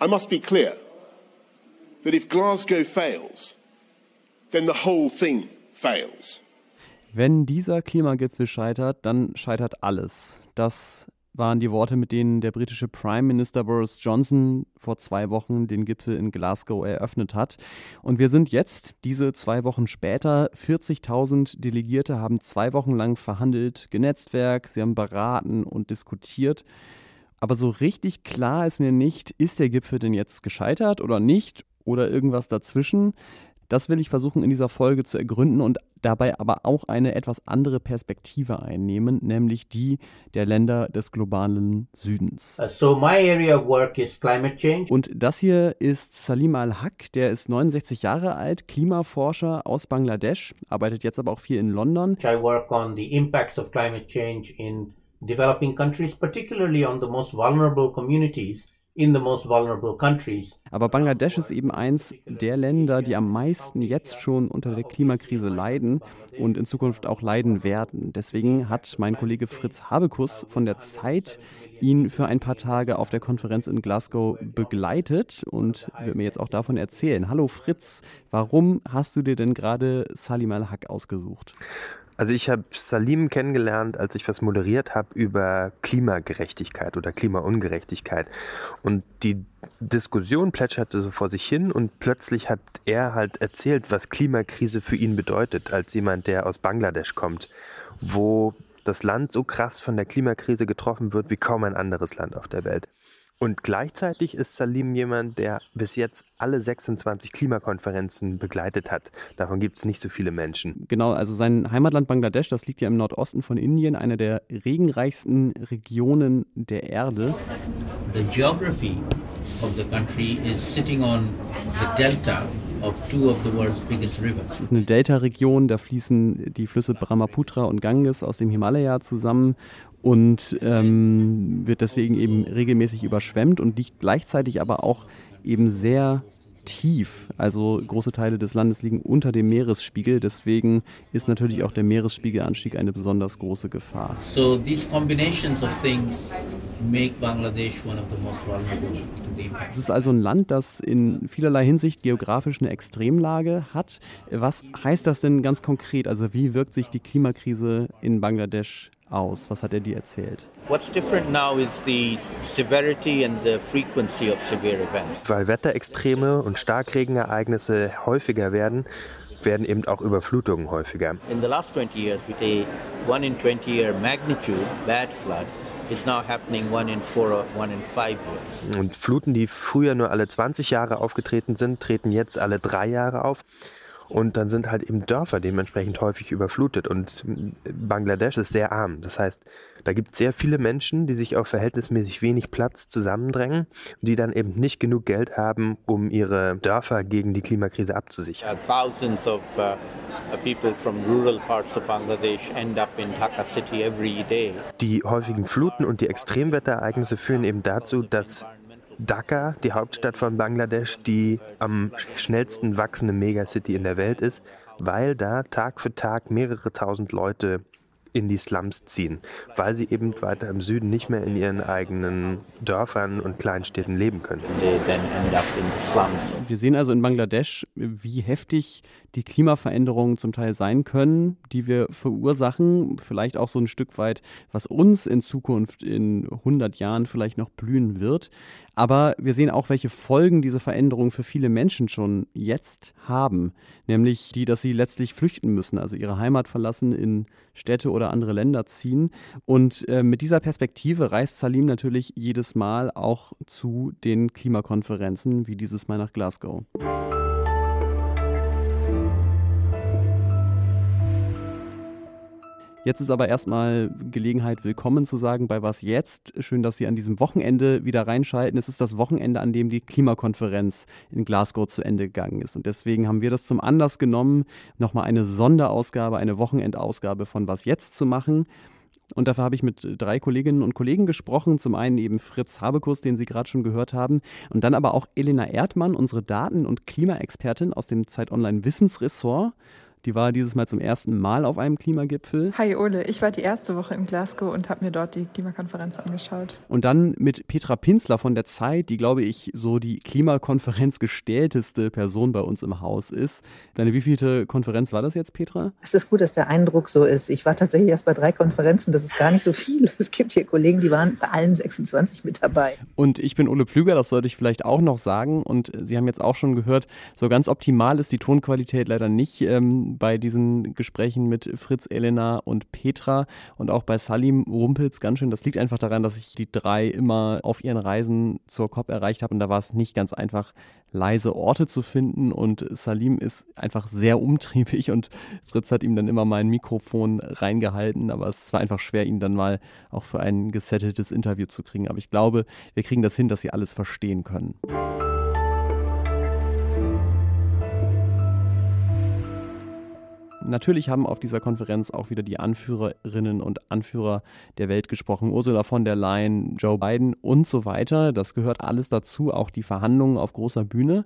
I must be clear that if Glasgow fails, then the whole thing fails. Wenn dieser Klimagipfel scheitert, dann scheitert alles. Das waren die Worte, mit denen der britische Prime Minister Boris Johnson vor zwei Wochen den Gipfel in Glasgow eröffnet hat. Und wir sind jetzt, diese zwei Wochen später, 40.000 Delegierte haben zwei Wochen lang verhandelt, genetzwerk, sie haben beraten und diskutiert. Aber so richtig klar ist mir nicht, ist der Gipfel denn jetzt gescheitert oder nicht oder irgendwas dazwischen. Das will ich versuchen in dieser Folge zu ergründen und dabei aber auch eine etwas andere Perspektive einnehmen, nämlich die der Länder des globalen Südens. Uh, so my area of work is climate change. Und das hier ist Salim Al-Haq, der ist 69 Jahre alt, Klimaforscher aus Bangladesch, arbeitet jetzt aber auch viel in London. I work on the impacts of climate change in developing countries, particularly on the most vulnerable communities. Aber Bangladesch ist eben eins der Länder, die am meisten jetzt schon unter der Klimakrise leiden und in Zukunft auch leiden werden. Deswegen hat mein Kollege Fritz Habekus von der Zeit ihn für ein paar Tage auf der Konferenz in Glasgow begleitet und wird mir jetzt auch davon erzählen. Hallo Fritz, warum hast du dir denn gerade Salim al-Haq ausgesucht? Also ich habe Salim kennengelernt, als ich was moderiert habe über Klimagerechtigkeit oder Klimaungerechtigkeit. Und die Diskussion plätscherte so vor sich hin und plötzlich hat er halt erzählt, was Klimakrise für ihn bedeutet, als jemand, der aus Bangladesch kommt, wo das Land so krass von der Klimakrise getroffen wird wie kaum ein anderes Land auf der Welt. Und gleichzeitig ist Salim jemand, der bis jetzt alle 26 Klimakonferenzen begleitet hat. Davon gibt es nicht so viele Menschen. Genau, also sein Heimatland Bangladesch, das liegt ja im Nordosten von Indien, eine der regenreichsten Regionen der Erde. The geography of the country is sitting on the delta es ist eine Delta-Region, da fließen die Flüsse Brahmaputra und Ganges aus dem Himalaya zusammen und ähm, wird deswegen eben regelmäßig überschwemmt und liegt gleichzeitig aber auch eben sehr tief. Also große Teile des Landes liegen unter dem Meeresspiegel. Deswegen ist natürlich auch der Meeresspiegelanstieg eine besonders große Gefahr. So these combinations of things make Bangladesh one of the most vulnerable Es ist also ein Land, das in vielerlei Hinsicht geografisch eine Extremlage hat. Was heißt das denn ganz konkret? Also wie wirkt sich die Klimakrise in Bangladesch aus? Was hat er dir erzählt? What's different now is the severity and the frequency of severe events. Weil Wetterextreme und Starkregenereignisse häufiger werden, werden eben auch Überflutungen häufiger. In the last 20 years, with a 1 in 20 year magnitude bad flood, is now happening one in four or one in five years. Und Fluten, die früher nur alle 20 Jahre aufgetreten sind, treten jetzt alle drei Jahre auf. Und dann sind halt eben Dörfer dementsprechend häufig überflutet. Und Bangladesch ist sehr arm. Das heißt, da gibt es sehr viele Menschen, die sich auf verhältnismäßig wenig Platz zusammendrängen, die dann eben nicht genug Geld haben, um ihre Dörfer gegen die Klimakrise abzusichern. Thousands of uh, people from rural parts of Bangladesh end up in Dhaka city every day. Die häufigen Fluten und die Extremwetterereignisse führen eben dazu, dass Dhaka, die Hauptstadt von Bangladesch, die am schnellsten wachsende Megacity in der Welt ist, weil da Tag für Tag mehrere tausend Leute in die Slums ziehen, weil sie eben weiter im Süden nicht mehr in ihren eigenen Dörfern und Kleinstädten leben können. Wir sehen also in Bangladesch, wie heftig die Klimaveränderungen zum Teil sein können, die wir verursachen, vielleicht auch so ein Stück weit, was uns in Zukunft in 100 Jahren vielleicht noch blühen wird. Aber wir sehen auch, welche Folgen diese Veränderungen für viele Menschen schon jetzt haben, nämlich die, dass sie letztlich flüchten müssen, also ihre Heimat verlassen, in Städte oder andere Länder ziehen. Und äh, mit dieser Perspektive reist Salim natürlich jedes Mal auch zu den Klimakonferenzen, wie dieses Mal nach Glasgow. Jetzt ist aber erstmal Gelegenheit, willkommen zu sagen bei Was Jetzt. Schön, dass Sie an diesem Wochenende wieder reinschalten. Es ist das Wochenende, an dem die Klimakonferenz in Glasgow zu Ende gegangen ist. Und deswegen haben wir das zum Anlass genommen, nochmal eine Sonderausgabe, eine Wochenendausgabe von Was Jetzt zu machen. Und dafür habe ich mit drei Kolleginnen und Kollegen gesprochen. Zum einen eben Fritz Habekus, den Sie gerade schon gehört haben. Und dann aber auch Elena Erdmann, unsere Daten- und Klimaexpertin aus dem Zeit Online Wissensressort Die war dieses Mal zum ersten Mal auf einem Klimagipfel. Hi Ole, ich war die erste Woche in Glasgow und habe mir dort die Klimakonferenz angeschaut. Und dann mit Petra Pinzler von der Zeit, die glaube ich so die Klimakonferenz gestellteste Person bei uns im Haus ist. Deine wievielte Konferenz war das jetzt, Petra? Es ist gut, dass der Eindruck so ist. Ich war tatsächlich erst bei drei Konferenzen, das ist gar nicht so viel. Es gibt hier Kollegen, die waren bei allen 26 mit dabei. Und ich bin Ole Pflüger, das sollte ich vielleicht auch noch sagen. Und Sie haben jetzt auch schon gehört, so ganz optimal ist die Tonqualität leider nicht ähm, bei diesen Gesprächen mit Fritz, Elena und Petra. Und auch bei Salim rumpelt es ganz schön. Das liegt einfach daran, dass ich die drei immer auf ihren Reisen zur COP erreicht habe. Und da war es nicht ganz einfach, leise Orte zu finden. Und Salim ist einfach sehr umtriebig und Fritz hat ihm dann immer mal ein Mikrofon reingehalten. Aber es war einfach schwer, ihn dann mal auch für ein gesetteltes Interview zu kriegen. Aber ich glaube, wir kriegen das hin, dass sie alles verstehen können. Natürlich haben auf dieser Konferenz auch wieder die Anführerinnen und Anführer der Welt gesprochen. Ursula von der Leyen, Joe Biden und so weiter. Das gehört alles dazu, auch die Verhandlungen auf großer Bühne.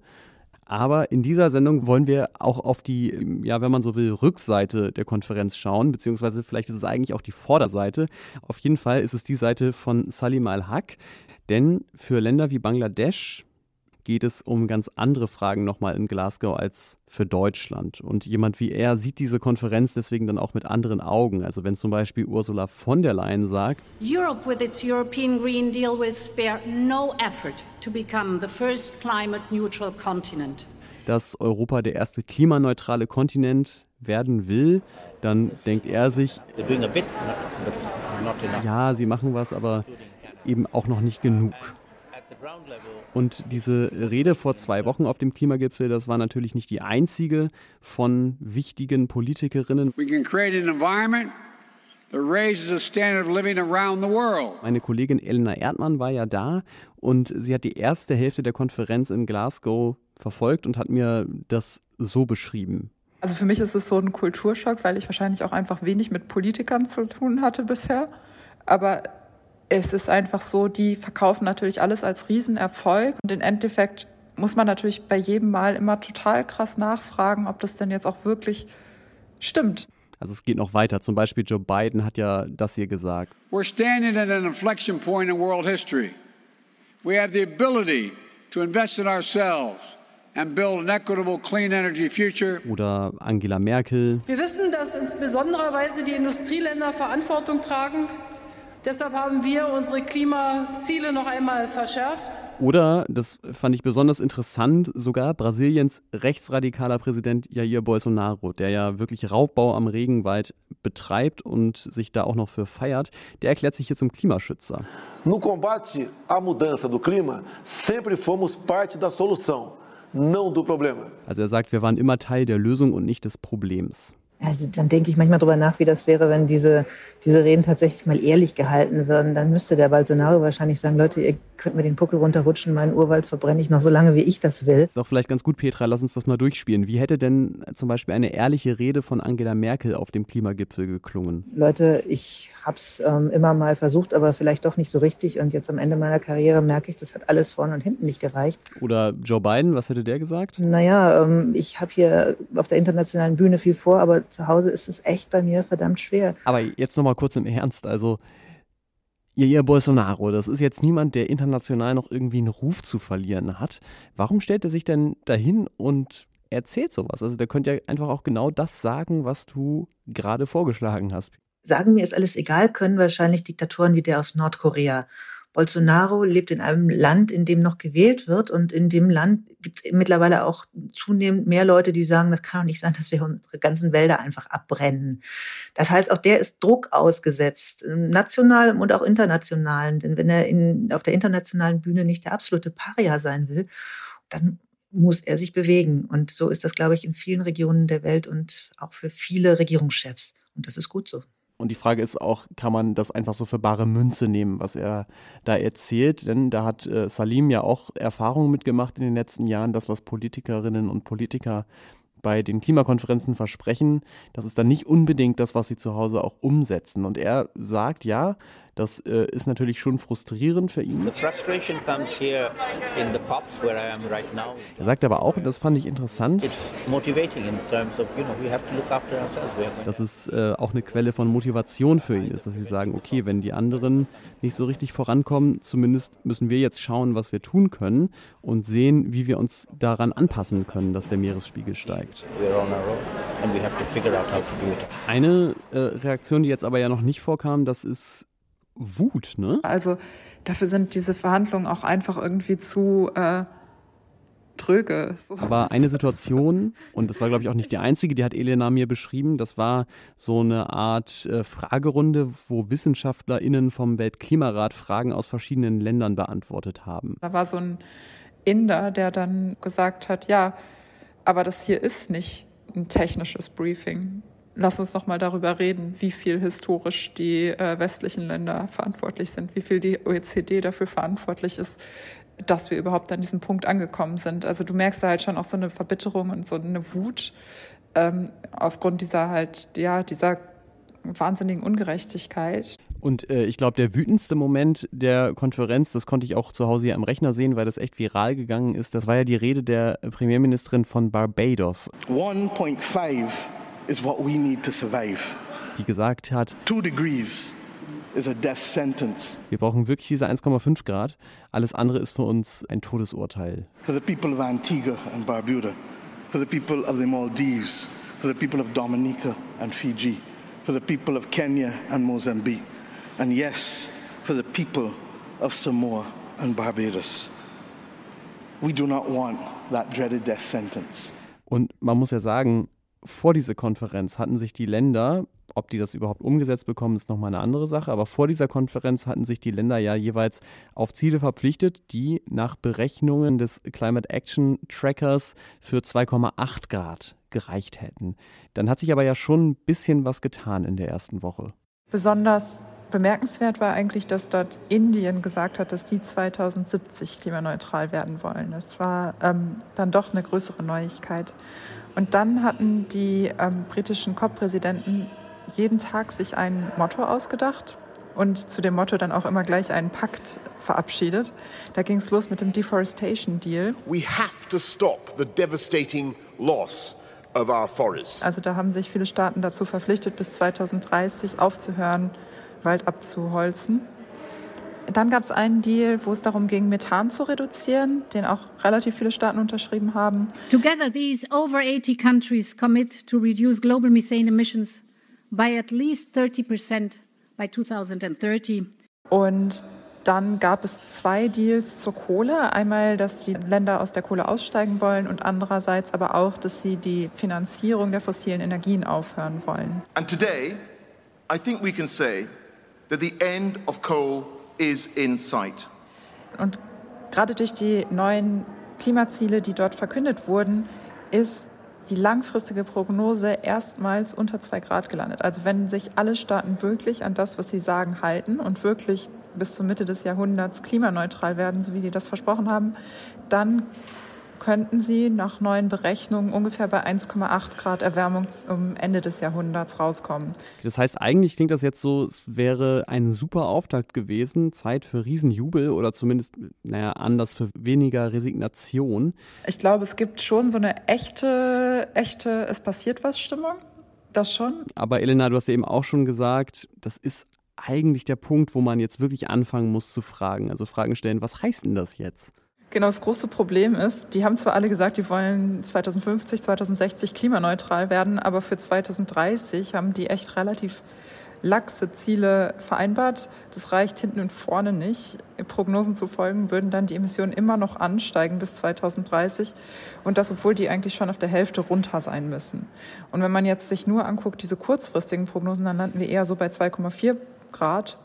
Aber in dieser Sendung wollen wir auch auf die, ja, wenn man so will, Rückseite der Konferenz schauen, beziehungsweise vielleicht ist es eigentlich auch die Vorderseite. Auf jeden Fall ist es die Seite von Salim al-Haq. Denn für Länder wie Bangladesch, geht es um ganz andere Fragen nochmal in Glasgow als für Deutschland. Und jemand wie er sieht diese Konferenz deswegen dann auch mit anderen Augen. Also wenn zum Beispiel Ursula von der Leyen sagt, Europe with its European Green Deal will spare no effort to become the first climate neutral continent. Dass Europa der erste klimaneutrale Kontinent werden will, dann denkt er sich, ja, sie machen was, aber eben auch noch nicht genug. Und diese Rede vor zwei Wochen auf dem Klimagipfel, das war natürlich nicht die einzige von wichtigen Politikerinnen. Meine Kollegin Elena Erdmann war ja da und sie hat die erste Hälfte der Konferenz in Glasgow verfolgt und hat mir das so beschrieben. Also für mich ist es so ein Kulturschock, weil ich wahrscheinlich auch einfach wenig mit Politikern zu tun hatte bisher. Aber es ist einfach so, die verkaufen natürlich alles als Riesenerfolg und im Endeffekt muss man natürlich bei jedem Mal immer total krass nachfragen, ob das denn jetzt auch wirklich stimmt. Also es geht noch weiter. Zum Beispiel Joe Biden hat ja das hier gesagt. We're standing at an inflection point in world history. We have the ability to invest in ourselves and build an equitable clean energy future. Oder Angela Merkel. Wir wissen, dass insbesondere die Industrieländer Verantwortung tragen Deshalb haben wir unsere Klimaziele noch einmal verschärft. Oder, das fand ich besonders interessant, sogar Brasiliens rechtsradikaler Präsident Jair Bolsonaro, der ja wirklich Raubbau am Regenwald betreibt und sich da auch noch für feiert, der erklärt sich hier zum Klimaschützer. No combate à mudança do clima, sempre fomos parte da solução, não do problema. Also er sagt, wir waren immer Teil der Lösung und nicht des Problems. Also dann denke ich manchmal darüber nach, wie das wäre, wenn diese, diese Reden tatsächlich mal ehrlich gehalten würden. Dann müsste der Bolsonaro wahrscheinlich sagen, Leute, ihr könnt mir den Puckel runterrutschen, meinen Urwald verbrenne ich noch so lange, wie ich das will. Das ist doch vielleicht ganz gut, Petra, lass uns das mal durchspielen. Wie hätte denn zum Beispiel eine ehrliche Rede von Angela Merkel auf dem Klimagipfel geklungen? Leute, ich habe es ähm, immer mal versucht, aber vielleicht doch nicht so richtig. Und jetzt am Ende meiner Karriere merke ich, das hat alles vorne und hinten nicht gereicht. Oder Joe Biden, was hätte der gesagt? Naja, ähm, ich habe hier auf der internationalen Bühne viel vor, aber zu Hause ist es echt bei mir verdammt schwer. Aber jetzt nochmal kurz im Ernst. Also Jair Bolsonaro, das ist jetzt niemand, der international noch irgendwie einen Ruf zu verlieren hat. Warum stellt er sich denn dahin und erzählt sowas? Also der könnte ja einfach auch genau das sagen, was du gerade vorgeschlagen hast. Sagen mir ist alles egal, können wahrscheinlich Diktatoren wie der aus Nordkorea. Bolsonaro lebt in einem Land, in dem noch gewählt wird und in dem Land gibt es mittlerweile auch zunehmend mehr Leute, die sagen, das kann doch nicht sein, dass wir unsere ganzen Wälder einfach abbrennen. Das heißt, auch der ist Druck ausgesetzt, national und auch international. Denn wenn er in, auf der internationalen Bühne nicht der absolute Paria sein will, dann muss er sich bewegen. Und so ist das, glaube ich, in vielen Regionen der Welt und auch für viele Regierungschefs. Und das ist gut so. Und die Frage ist auch, kann man das einfach so für bare Münze nehmen, was er da erzählt? Denn da hat äh, Salim ja auch Erfahrungen mitgemacht in den letzten Jahren, das, was Politikerinnen und Politiker bei den Klimakonferenzen versprechen, das ist dann nicht unbedingt das, was sie zu Hause auch umsetzen. Und er sagt, ja, Das äh, ist natürlich schon frustrierend für ihn. Er sagt aber auch, das fand ich interessant, dass es äh, auch eine Quelle von Motivation für ihn ist, dass sie sagen, okay, wenn die anderen nicht so richtig vorankommen, zumindest müssen wir jetzt schauen, was wir tun können und sehen, wie wir uns daran anpassen können, dass der Meeresspiegel steigt. Eine äh, Reaktion, die jetzt aber ja noch nicht vorkam, das ist Wut, ne? Also dafür sind diese Verhandlungen auch einfach irgendwie zu äh, tröge. So. Aber eine Situation, und das war glaube ich auch nicht die einzige, die hat Elena mir beschrieben, das war so eine Art äh, Fragerunde, wo WissenschaftlerInnen vom Weltklimarat Fragen aus verschiedenen Ländern beantwortet haben. Da war so ein Inder, der dann gesagt hat, ja, aber das hier ist nicht ein technisches Briefing. Lass uns doch mal darüber reden, wie viel historisch die äh, westlichen Länder verantwortlich sind, wie viel die OECD dafür verantwortlich ist, dass wir überhaupt an diesem Punkt angekommen sind. Also du merkst da halt schon auch so eine Verbitterung und so eine Wut ähm, aufgrund dieser halt, ja, dieser wahnsinnigen Ungerechtigkeit. Und äh, ich glaube, der wütendste Moment der Konferenz, das konnte ich auch zu Hause hier am Rechner sehen, weil das echt viral gegangen ist, das war ja die Rede der Premierministerin von Barbados. 1.5 is what we need to survive. Die gesagt hat, Two degrees is a death sentence. Wir brauchen wirklich diese 1,5 Grad. Alles andere ist für uns ein Todesurteil. For the people of Antigua and Barbuda, for the people of the Maldives, for the people of Dominica and Fiji, for the people of Kenya and Mozambique, and yes, for the people of Samoa and Barbados. We do not want that dreaded death sentence. Und man muss ja sagen, vor dieser Konferenz hatten sich die Länder, ob die das überhaupt umgesetzt bekommen, ist nochmal eine andere Sache, aber vor dieser Konferenz hatten sich die Länder ja jeweils auf Ziele verpflichtet, die nach Berechnungen des Climate Action Trackers für 2,8 Grad gereicht hätten. Dann hat sich aber ja schon ein bisschen was getan in der ersten Woche. Besonders bemerkenswert war eigentlich, dass dort Indien gesagt hat, dass die 2070 klimaneutral werden wollen. Das war ähm, dann doch eine größere Neuigkeit. Und dann hatten die ähm, britischen COP-Präsidenten jeden Tag sich ein Motto ausgedacht und zu dem Motto dann auch immer gleich einen Pakt verabschiedet. Da ging es los mit dem Deforestation Deal. We have to stop the devastating loss of our forests. Also da haben sich viele Staaten dazu verpflichtet, bis 2030 aufzuhören, Wald abzuholzen. Dann gab es einen Deal, wo es darum ging, Methan zu reduzieren, den auch relativ viele Staaten unterschrieben haben. Together these over 80 countries commit to reduce global methane emissions by at least 30% by 2030. Und dann gab es zwei Deals zur Kohle. Einmal, dass die Länder aus der Kohle aussteigen wollen und andererseits aber auch, dass sie die Finanzierung der fossilen Energien aufhören wollen. And today, I think we can say that the end of coal is in sight. Und gerade durch die neuen Klimaziele, die dort verkündet wurden, ist die langfristige Prognose erstmals unter zwei Grad gelandet. Also wenn sich alle Staaten wirklich an das, was sie sagen, halten und wirklich bis zur Mitte des Jahrhunderts klimaneutral werden, so wie die das versprochen haben, dann könnten sie nach neuen Berechnungen ungefähr bei 1,8 Grad Erwärmung zum Ende des Jahrhunderts rauskommen. Das heißt, eigentlich klingt das jetzt so, es wäre ein super Auftakt gewesen, Zeit für Riesenjubel oder zumindest, naja, anders für weniger Resignation. Ich glaube, es gibt schon so eine echte, echte, es passiert was Stimmung. Das schon. Aber Elena, du hast ja eben auch schon gesagt, das ist eigentlich der Punkt, wo man jetzt wirklich anfangen muss zu fragen. Also Fragen stellen, was heißt denn das jetzt? Genau, das große Problem ist, die haben zwar alle gesagt, die wollen 2050, 2060 klimaneutral werden, aber für 2030 haben die echt relativ laxe Ziele vereinbart. Das reicht hinten und vorne nicht. Prognosen zu folgen würden dann die Emissionen immer noch ansteigen bis 2030 und das, obwohl die eigentlich schon auf der Hälfte runter sein müssen. Und wenn man jetzt sich nur anguckt, diese kurzfristigen Prognosen, dann landen wir eher so bei 2,4 Grad.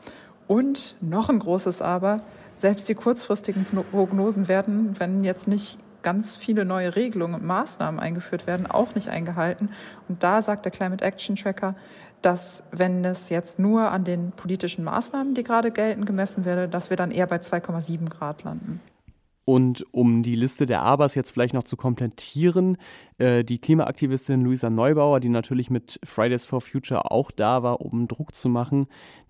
Und noch ein großes Aber, selbst die kurzfristigen Prognosen werden, wenn jetzt nicht ganz viele neue Regelungen und Maßnahmen eingeführt werden, auch nicht eingehalten. Und da sagt der Climate Action Tracker, dass wenn es jetzt nur an den politischen Maßnahmen, die gerade gelten, gemessen werde, dass wir dann eher bei 2,7 Grad landen. Und um die Liste der Abers jetzt vielleicht noch zu komplettieren, äh, die Klimaaktivistin Luisa Neubauer, die natürlich mit Fridays for Future auch da war, um Druck zu machen,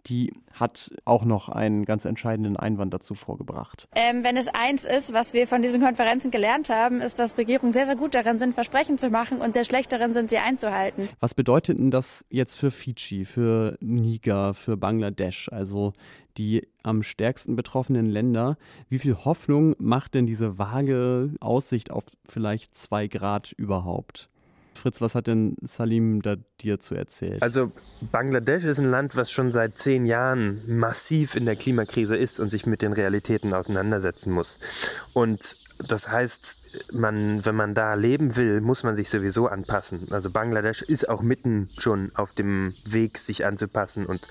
die hat auch noch einen ganz entscheidenden Einwand dazu vorgebracht. Ähm, wenn es eins ist, was wir von diesen Konferenzen gelernt haben, ist, dass Regierungen sehr, sehr gut darin sind, Versprechen zu machen und sehr schlecht darin sind, sie einzuhalten. Was bedeutet denn das jetzt für Fiji, für Niger, für Bangladesch, also die am stärksten betroffenen Länder? Wie viel Hoffnung macht denn diese vage Aussicht auf vielleicht zwei Grad überhaupt? Fritz, was hat denn Salim da dir zu erzählen? Also Bangladesch ist ein Land, was schon seit zehn Jahren massiv in der Klimakrise ist und sich mit den Realitäten auseinandersetzen muss. Und das heißt, man, wenn man da leben will, muss man sich sowieso anpassen. Also Bangladesch ist auch mitten schon auf dem Weg, sich anzupassen und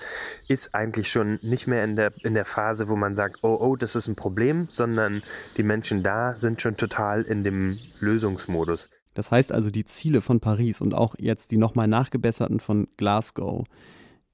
ist eigentlich schon nicht mehr in der, in der Phase, wo man sagt, oh, oh, das ist ein Problem, sondern die Menschen da sind schon total in dem Lösungsmodus. Das heißt also, die Ziele von Paris und auch jetzt die nochmal nachgebesserten von Glasgow,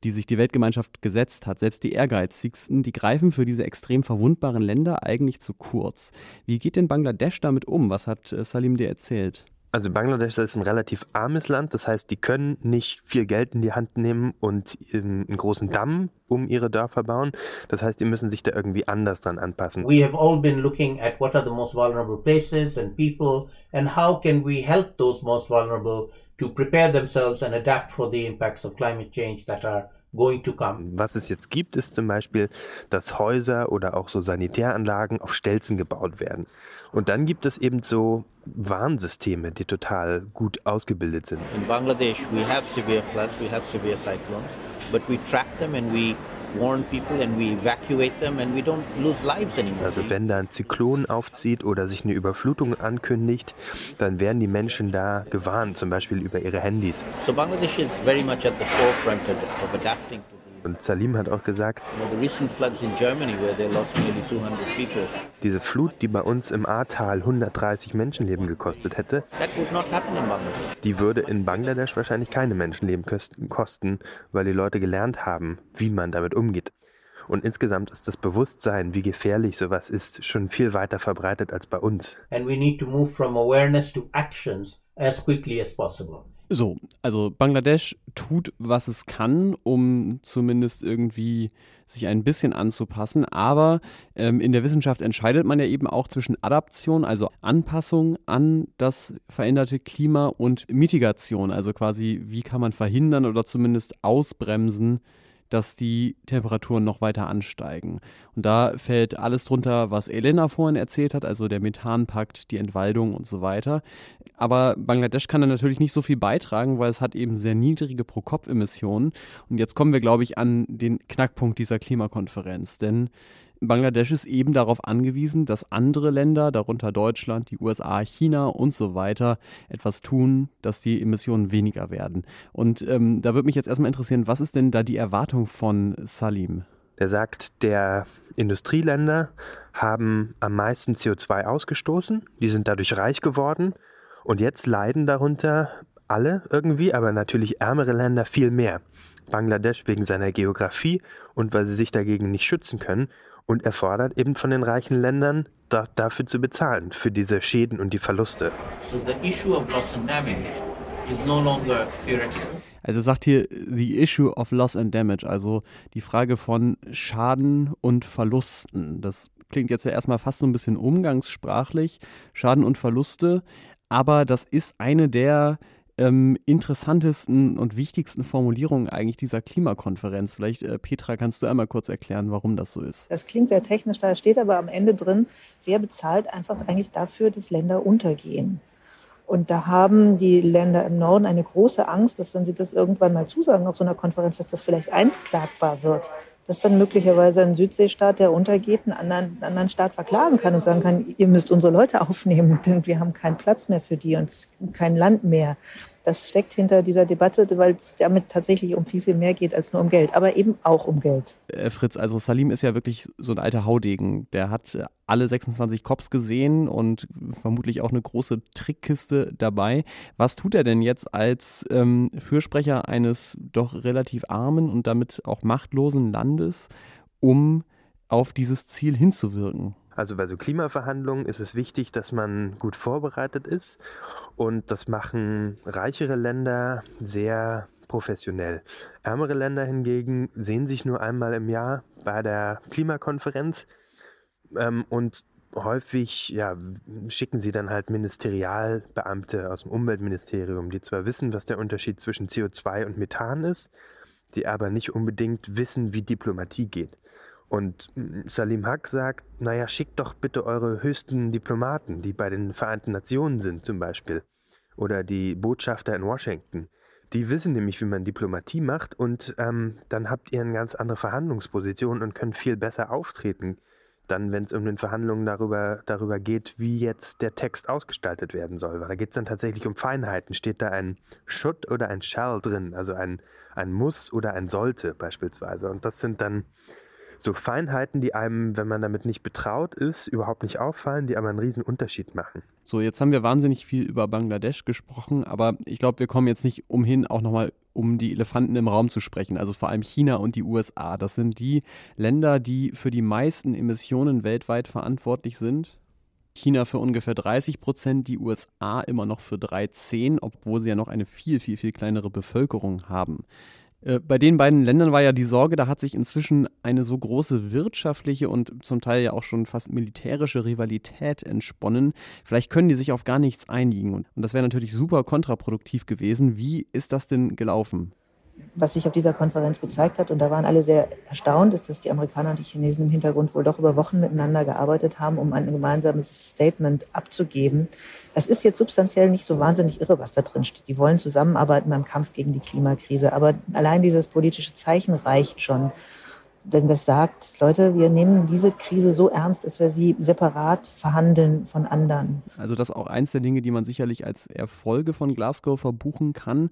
die sich die Weltgemeinschaft gesetzt hat, selbst die ehrgeizigsten, die greifen für diese extrem verwundbaren Länder eigentlich zu kurz. Wie geht denn Bangladesch damit um? Was hat äh, Salim dir erzählt? Also Bangladesch ist ein relativ armes Land, das heißt, die können nicht viel Geld in die Hand nehmen und einen großen Damm um ihre Dörfer bauen. Das heißt, die müssen sich da irgendwie anders dran anpassen. We have all been looking at what are the most vulnerable places and people and how can we help those most vulnerable to prepare themselves and adapt for the impacts of climate change that are going to come. Was es jetzt gibt, ist zum Beispiel, dass Häuser oder auch so Sanitäranlagen auf Stelzen gebaut werden. Und dann gibt es eben so Warnsysteme, die total gut ausgebildet sind. In Bangladesh we have severe floods, we have severe cyclones, but we track them and we warn people and we evacuate them and we don't lose lives anymore. Also wenn da ein Zyklon aufzieht oder sich eine Überflutung ankündigt, dann werden die Menschen da gewarnt, zum Beispiel über ihre Handys. So Bangladesh is very much at the forefront of adapting to und Salim hat auch gesagt, diese Flut, die bei uns im Ahrtal 130 Menschenleben gekostet hätte, die würde in Bangladesch wahrscheinlich keine Menschenleben kosten, weil die Leute gelernt haben, wie man damit umgeht. Und insgesamt ist das Bewusstsein, wie gefährlich sowas ist, schon viel weiter verbreitet als bei uns. And we need to move from awareness to actions as quickly as possible. So, also Bangladesch tut, was es kann, um zumindest irgendwie sich ein bisschen anzupassen. Aber ähm, in der Wissenschaft entscheidet man ja eben auch zwischen Adaption, also Anpassung an das veränderte Klima und Mitigation, also quasi, wie kann man verhindern oder zumindest ausbremsen, dass die Temperaturen noch weiter ansteigen. Und da fällt alles drunter, was Elena vorhin erzählt hat, also der Methanpakt, die Entwaldung und so weiter. Aber Bangladesch kann da natürlich nicht so viel beitragen, weil es hat eben sehr niedrige Pro-Kopf-Emissionen. Und jetzt kommen wir, glaube ich, an den Knackpunkt dieser Klimakonferenz. Denn Bangladesch ist eben darauf angewiesen, dass andere Länder, darunter Deutschland, die USA, China und so weiter, etwas tun, dass die Emissionen weniger werden. Und ähm, da würde mich jetzt erstmal interessieren, was ist denn da die Erwartung von Salim? Der sagt, der Industrieländer haben am meisten CO2 ausgestoßen, die sind dadurch reich geworden und jetzt leiden darunter alle irgendwie, aber natürlich ärmere Länder viel mehr. Bangladesch wegen seiner Geografie und weil sie sich dagegen nicht schützen können und er fordert eben von den reichen Ländern, da, dafür zu bezahlen, für diese Schäden und die Verluste. So the issue of loss and damage is no longer theoretical. Also sagt hier the issue of loss and damage, also die Frage von Schaden und Verlusten. Das klingt jetzt ja erstmal fast so ein bisschen umgangssprachlich, Schaden und Verluste, aber das ist eine der ähm, interessantesten und wichtigsten Formulierungen eigentlich dieser Klimakonferenz. Vielleicht, äh, Petra, kannst du einmal kurz erklären, warum das so ist? Das klingt sehr technisch, da steht aber am Ende drin, wer bezahlt einfach eigentlich dafür, dass Länder untergehen. Und da haben die Länder im Norden eine große Angst, dass wenn sie das irgendwann mal zusagen auf so einer Konferenz, dass das vielleicht einklagbar wird dass dann möglicherweise ein Südseestaat, der untergeht, einen anderen, einen anderen Staat verklagen kann und sagen kann, ihr müsst unsere Leute aufnehmen, denn wir haben keinen Platz mehr für die und kein Land mehr. Das steckt hinter dieser Debatte, weil es damit tatsächlich um viel, viel mehr geht als nur um Geld, aber eben auch um Geld. Äh, Fritz, also Salim ist ja wirklich so ein alter Haudegen. Der hat äh, alle 26 Cops gesehen und vermutlich auch eine große Trickkiste dabei. Was tut er denn jetzt als ähm, Fürsprecher eines doch relativ armen und damit auch machtlosen Landes, um auf dieses Ziel hinzuwirken? Also bei so Klimaverhandlungen ist es wichtig, dass man gut vorbereitet ist und das machen reichere Länder sehr professionell. Ärmere Länder hingegen sehen sich nur einmal im Jahr bei der Klimakonferenz ähm, und häufig ja, schicken sie dann halt Ministerialbeamte aus dem Umweltministerium, die zwar wissen, was der Unterschied zwischen CO2 und Methan ist, die aber nicht unbedingt wissen, wie Diplomatie geht. Und Salim Haq sagt, naja, schickt doch bitte eure höchsten Diplomaten, die bei den Vereinten Nationen sind zum Beispiel, oder die Botschafter in Washington. Die wissen nämlich, wie man Diplomatie macht und ähm, dann habt ihr eine ganz andere Verhandlungsposition und könnt viel besser auftreten dann, wenn es um den Verhandlungen darüber, darüber geht, wie jetzt der Text ausgestaltet werden soll. Weil da geht es dann tatsächlich um Feinheiten. Steht da ein Should oder ein Shall drin, also ein, ein Muss oder ein Sollte beispielsweise. Und das sind dann so Feinheiten, die einem, wenn man damit nicht betraut ist, überhaupt nicht auffallen, die aber einen riesen Unterschied machen. So, jetzt haben wir wahnsinnig viel über Bangladesch gesprochen, aber ich glaube, wir kommen jetzt nicht umhin, auch nochmal um die Elefanten im Raum zu sprechen, also vor allem China und die USA. Das sind die Länder, die für die meisten Emissionen weltweit verantwortlich sind. China für ungefähr 30 Prozent, die USA immer noch für 13, obwohl sie ja noch eine viel, viel, viel kleinere Bevölkerung haben. Äh, bei den beiden Ländern war ja die Sorge, da hat sich inzwischen eine so große wirtschaftliche und zum Teil ja auch schon fast militärische Rivalität entsponnen. Vielleicht können die sich auf gar nichts einigen. Und das wäre natürlich super kontraproduktiv gewesen. Wie ist das denn gelaufen? Was sich auf dieser Konferenz gezeigt hat, und da waren alle sehr erstaunt, ist, dass die Amerikaner und die Chinesen im Hintergrund wohl doch über Wochen miteinander gearbeitet haben, um ein gemeinsames Statement abzugeben. Das ist jetzt substanziell nicht so wahnsinnig irre, was da drin steht. Die wollen zusammenarbeiten beim Kampf gegen die Klimakrise. Aber allein dieses politische Zeichen reicht schon. Denn das sagt, Leute, wir nehmen diese Krise so ernst, dass wir sie separat verhandeln von anderen. Also das ist auch eins der Dinge, die man sicherlich als Erfolge von Glasgow verbuchen kann.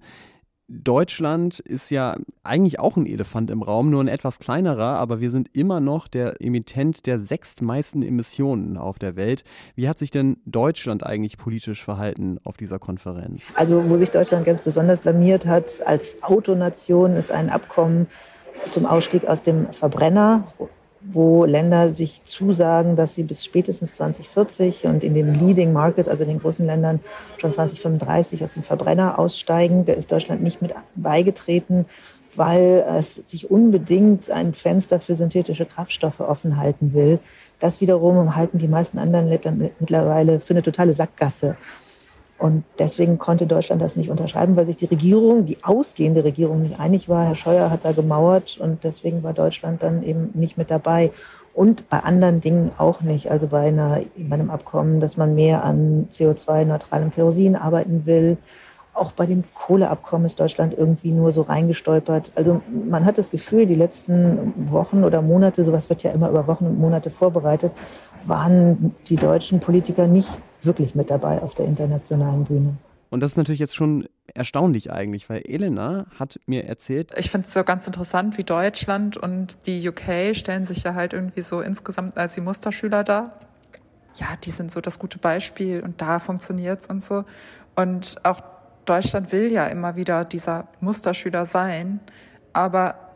Deutschland ist ja eigentlich auch ein Elefant im Raum, nur ein etwas kleinerer, aber wir sind immer noch der Emittent der sechstmeisten Emissionen auf der Welt. Wie hat sich denn Deutschland eigentlich politisch verhalten auf dieser Konferenz? Also, wo sich Deutschland ganz besonders blamiert hat als Autonation, ist ein Abkommen zum Ausstieg aus dem Verbrenner, wo Länder sich zusagen, dass sie bis spätestens 2040 und in den Leading Markets, also in den großen Ländern, schon 2035 aus dem Verbrenner aussteigen. Da ist Deutschland nicht mit beigetreten, weil es sich unbedingt ein Fenster für synthetische Kraftstoffe offen halten will. Das wiederum halten die meisten anderen Länder mittlerweile für eine totale Sackgasse. Und deswegen konnte Deutschland das nicht unterschreiben, weil sich die Regierung, die ausgehende Regierung nicht einig war. Herr Scheuer hat da gemauert und deswegen war Deutschland dann eben nicht mit dabei. Und bei anderen Dingen auch nicht. Also bei, einer, bei einem Abkommen, dass man mehr an CO2-neutralem Kerosin arbeiten will. Auch bei dem Kohleabkommen ist Deutschland irgendwie nur so reingestolpert. Also man hat das Gefühl, die letzten Wochen oder Monate, sowas wird ja immer über Wochen und Monate vorbereitet, waren die deutschen Politiker nicht wirklich mit dabei auf der internationalen Bühne. Und das ist natürlich jetzt schon erstaunlich eigentlich, weil Elena hat mir erzählt. Ich finde es so ganz interessant, wie Deutschland und die UK stellen sich ja halt irgendwie so insgesamt als die Musterschüler dar. Ja, die sind so das gute Beispiel und da funktioniert es und so. Und auch Deutschland will ja immer wieder dieser Musterschüler sein, aber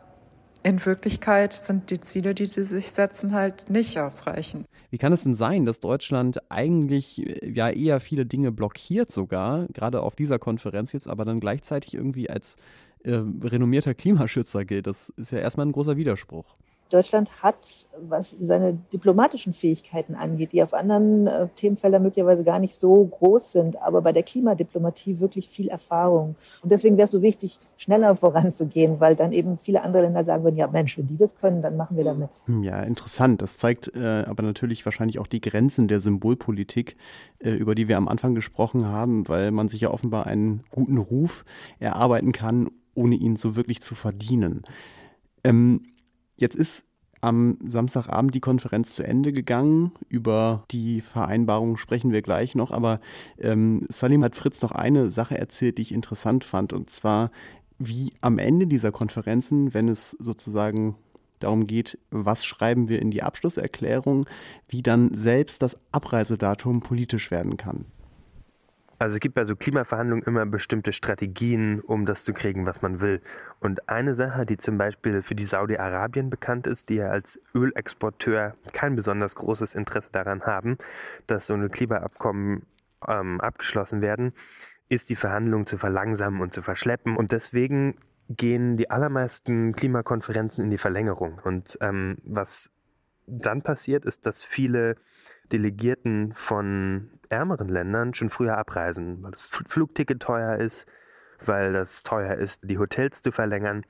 in Wirklichkeit sind die Ziele, die sie sich setzen, halt nicht ausreichend. Wie kann es denn sein, dass Deutschland eigentlich ja eher viele Dinge blockiert sogar, gerade auf dieser Konferenz jetzt, aber dann gleichzeitig irgendwie als äh, renommierter Klimaschützer gilt? Das ist ja erstmal ein großer Widerspruch. Deutschland hat, was seine diplomatischen Fähigkeiten angeht, die auf anderen äh, Themenfeldern möglicherweise gar nicht so groß sind, aber bei der Klimadiplomatie wirklich viel Erfahrung. Und deswegen wäre es so wichtig, schneller voranzugehen, weil dann eben viele andere Länder sagen würden, ja Mensch, wenn die das können, dann machen wir damit. Hm, ja, interessant. Das zeigt äh, aber natürlich wahrscheinlich auch die Grenzen der Symbolpolitik, äh, über die wir am Anfang gesprochen haben, weil man sich ja offenbar einen guten Ruf erarbeiten kann, ohne ihn so wirklich zu verdienen. Ähm, Jetzt ist am Samstagabend die Konferenz zu Ende gegangen. Über die Vereinbarung sprechen wir gleich noch. Aber ähm, Salim hat Fritz noch eine Sache erzählt, die ich interessant fand. Und zwar, wie am Ende dieser Konferenzen, wenn es sozusagen darum geht, was schreiben wir in die Abschlusserklärung, wie dann selbst das Abreisedatum politisch werden kann. Also es gibt bei so Klimaverhandlungen immer bestimmte Strategien, um das zu kriegen, was man will. Und eine Sache, die zum Beispiel für die Saudi-Arabien bekannt ist, die ja als Ölexporteur kein besonders großes Interesse daran haben, dass so eine Klimaabkommen ähm, abgeschlossen werden, ist die Verhandlung zu verlangsamen und zu verschleppen. Und deswegen gehen die allermeisten Klimakonferenzen in die Verlängerung. Und ähm, was dann passiert, ist, dass viele Delegierten von ärmeren Ländern schon früher abreisen, weil das Flugticket teuer ist, weil das teuer ist, die Hotels zu verlängern.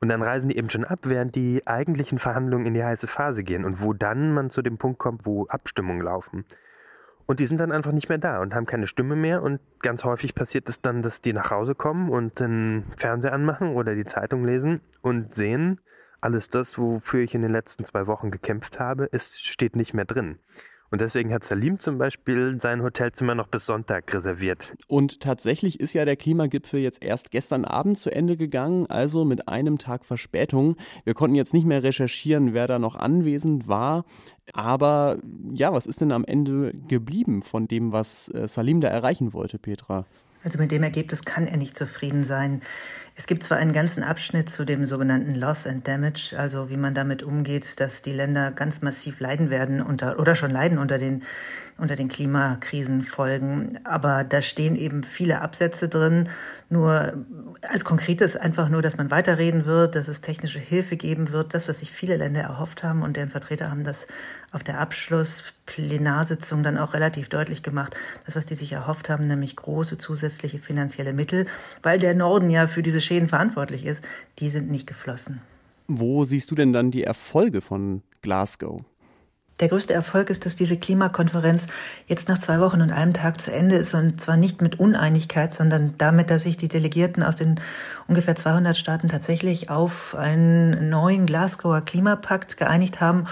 Und dann reisen die eben schon ab, während die eigentlichen Verhandlungen in die heiße Phase gehen und wo dann man zu dem Punkt kommt, wo Abstimmungen laufen. Und die sind dann einfach nicht mehr da und haben keine Stimme mehr. Und ganz häufig passiert es dann, dass die nach Hause kommen und den Fernseher anmachen oder die Zeitung lesen und sehen, alles das, wofür ich in den letzten zwei Wochen gekämpft habe, ist, steht nicht mehr drin. Und deswegen hat Salim zum Beispiel sein Hotelzimmer noch bis Sonntag reserviert. Und tatsächlich ist ja der Klimagipfel jetzt erst gestern Abend zu Ende gegangen, also mit einem Tag Verspätung. Wir konnten jetzt nicht mehr recherchieren, wer da noch anwesend war. Aber ja, was ist denn am Ende geblieben von dem, was äh, Salim da erreichen wollte, Petra? Also mit dem Ergebnis kann er nicht zufrieden sein. Es gibt zwar einen ganzen Abschnitt zu dem sogenannten Loss and Damage, also wie man damit umgeht, dass die Länder ganz massiv leiden werden unter, oder schon leiden unter den, unter den Klimakrisenfolgen. Aber da stehen eben viele Absätze drin. Nur als konkretes einfach nur, dass man weiterreden wird, dass es technische Hilfe geben wird. Das, was sich viele Länder erhofft haben und deren Vertreter haben das auf der Abschlussplenarsitzung dann auch relativ deutlich gemacht. Das, was die sich erhofft haben, nämlich große zusätzliche finanzielle Mittel, weil der Norden ja für diese Schäden verantwortlich ist, die sind nicht geflossen. Wo siehst du denn dann die Erfolge von Glasgow? Der größte Erfolg ist, dass diese Klimakonferenz jetzt nach zwei Wochen und einem Tag zu Ende ist und zwar nicht mit Uneinigkeit, sondern damit, dass sich die Delegierten aus den ungefähr 200 Staaten tatsächlich auf einen neuen Glasgower Klimapakt geeinigt haben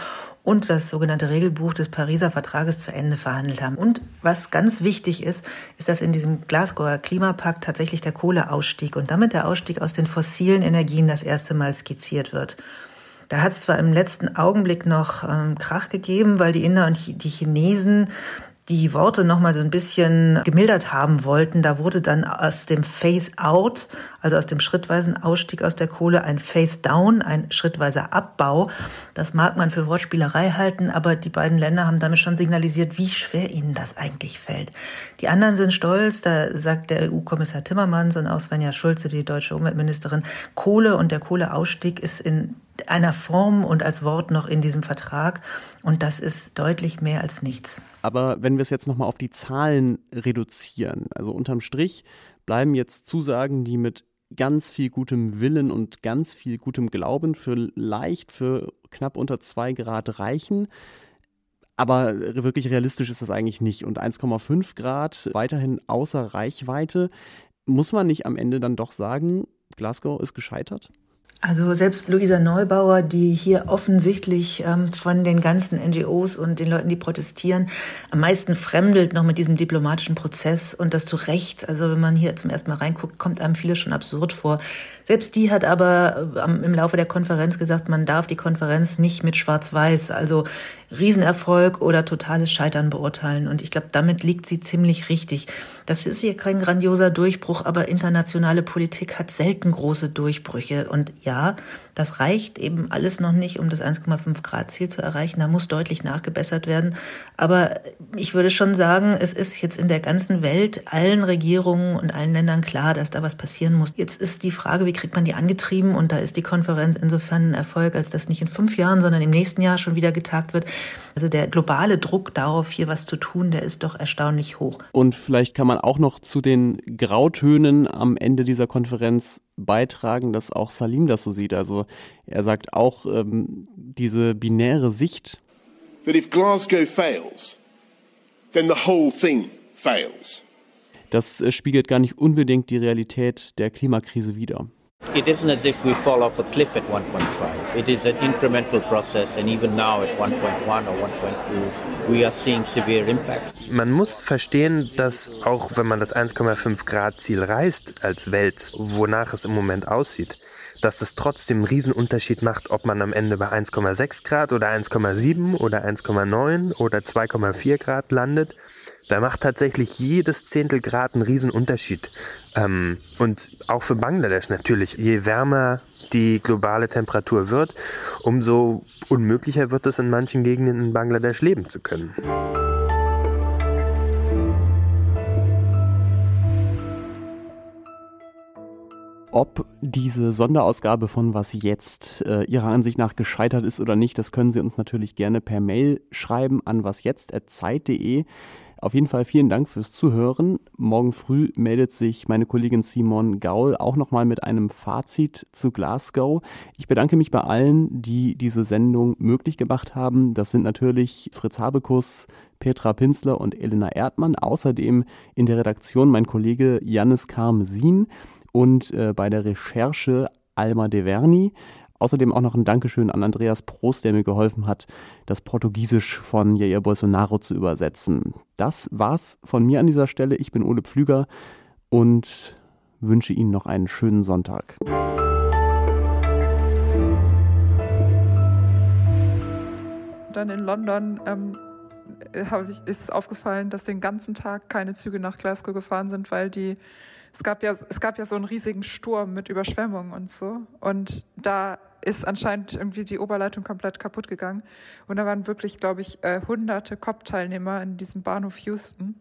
und das sogenannte Regelbuch des Pariser Vertrages zu Ende verhandelt haben. Und was ganz wichtig ist, ist, dass in diesem Glasgower Klimapakt tatsächlich der Kohleausstieg und damit der Ausstieg aus den fossilen Energien das erste Mal skizziert wird. Da hat es zwar im letzten Augenblick noch ähm, Krach gegeben, weil die Inder und die Chinesen die Worte nochmal so ein bisschen gemildert haben wollten. Da wurde dann aus dem Phase-out, also aus dem schrittweisen Ausstieg aus der Kohle, ein Phase-down, ein schrittweiser Abbau. Das mag man für Wortspielerei halten, aber die beiden Länder haben damit schon signalisiert, wie schwer ihnen das eigentlich fällt. Die anderen sind stolz, da sagt der EU-Kommissar Timmermans und auch Svenja Schulze, die deutsche Umweltministerin, Kohle und der Kohleausstieg ist in einer Form und als Wort noch in diesem Vertrag. Und das ist deutlich mehr als nichts. Aber wenn wir es jetzt nochmal auf die Zahlen reduzieren, also unterm Strich bleiben jetzt Zusagen, die mit ganz viel gutem Willen und ganz viel gutem Glauben für leicht für knapp unter zwei Grad reichen. Aber wirklich realistisch ist das eigentlich nicht. Und 1,5 Grad weiterhin außer Reichweite. Muss man nicht am Ende dann doch sagen, Glasgow ist gescheitert? Also selbst Luisa Neubauer, die hier offensichtlich ähm, von den ganzen NGOs und den Leuten, die protestieren, am meisten fremdelt noch mit diesem diplomatischen Prozess und das zu Recht. Also wenn man hier zum ersten Mal reinguckt, kommt einem vieles schon absurd vor. Selbst die hat aber ähm, im Laufe der Konferenz gesagt, man darf die Konferenz nicht mit Schwarz-Weiß, also Riesenerfolg oder totales Scheitern beurteilen. Und ich glaube, damit liegt sie ziemlich richtig. Das ist hier kein grandioser Durchbruch, aber internationale Politik hat selten große Durchbrüche. Und ja, das reicht eben alles noch nicht, um das 1,5 Grad Ziel zu erreichen. Da muss deutlich nachgebessert werden. Aber ich würde schon sagen, es ist jetzt in der ganzen Welt allen Regierungen und allen Ländern klar, dass da was passieren muss. Jetzt ist die Frage, wie kriegt man die angetrieben? Und da ist die Konferenz insofern ein Erfolg, als dass nicht in fünf Jahren, sondern im nächsten Jahr schon wieder getagt wird. Also der globale Druck darauf, hier was zu tun, der ist doch erstaunlich hoch. Und vielleicht kann man auch noch zu den Grautönen am Ende dieser Konferenz beitragen, dass auch Salim das so sieht. Also er sagt auch ähm, diese binäre Sicht. That if Glasgow fails, then the whole thing fails. Das äh, spiegelt gar nicht unbedingt die Realität der Klimakrise wider. It isn't as if we fall off a cliff at 1.5. It is an incremental process, and even now at 1.1 or 1.2, we are seeing severe impacts. Man muss verstehen, dass auch wenn man das 1,5 Grad Ziel reißt als Welt, wonach es im Moment aussieht, dass es trotzdem einen Riesenunterschied macht, ob man am Ende bei 1,6 Grad oder 1,7 oder 1,9 oder 2,4 Grad landet. Da macht tatsächlich jedes Zehntel Grad einen Riesenunterschied. Ähm, und auch für Bangladesch natürlich. Je wärmer die globale Temperatur wird, umso unmöglicher wird es in manchen Gegenden in Bangladesch leben zu können. Ob diese Sonderausgabe von Was jetzt äh, Ihrer Ansicht nach gescheitert ist oder nicht, das können Sie uns natürlich gerne per Mail schreiben an wasjetzt.zeit.de. Auf jeden Fall vielen Dank fürs Zuhören. Morgen früh meldet sich meine Kollegin Simon Gaul auch nochmal mit einem Fazit zu Glasgow. Ich bedanke mich bei allen, die diese Sendung möglich gemacht haben. Das sind natürlich Fritz Habekus, Petra Pinsler und Elena Erdmann. Außerdem in der Redaktion mein Kollege Jannis Karmesin und äh, bei der Recherche Alma De Verni. Außerdem auch noch ein Dankeschön an Andreas Prost, der mir geholfen hat, das Portugiesisch von Jair Bolsonaro zu übersetzen. Das war's von mir an dieser Stelle. Ich bin Ole Pflüger und wünsche Ihnen noch einen schönen Sonntag. Dann in London ähm, ich, ist aufgefallen, dass den ganzen Tag keine Züge nach Glasgow gefahren sind, weil die es gab ja, es gab ja so einen riesigen Sturm mit Überschwemmungen und so. Und da ist anscheinend irgendwie die Oberleitung komplett kaputt gegangen. Und da waren wirklich, glaube ich, äh, hunderte COP-Teilnehmer in diesem Bahnhof Houston.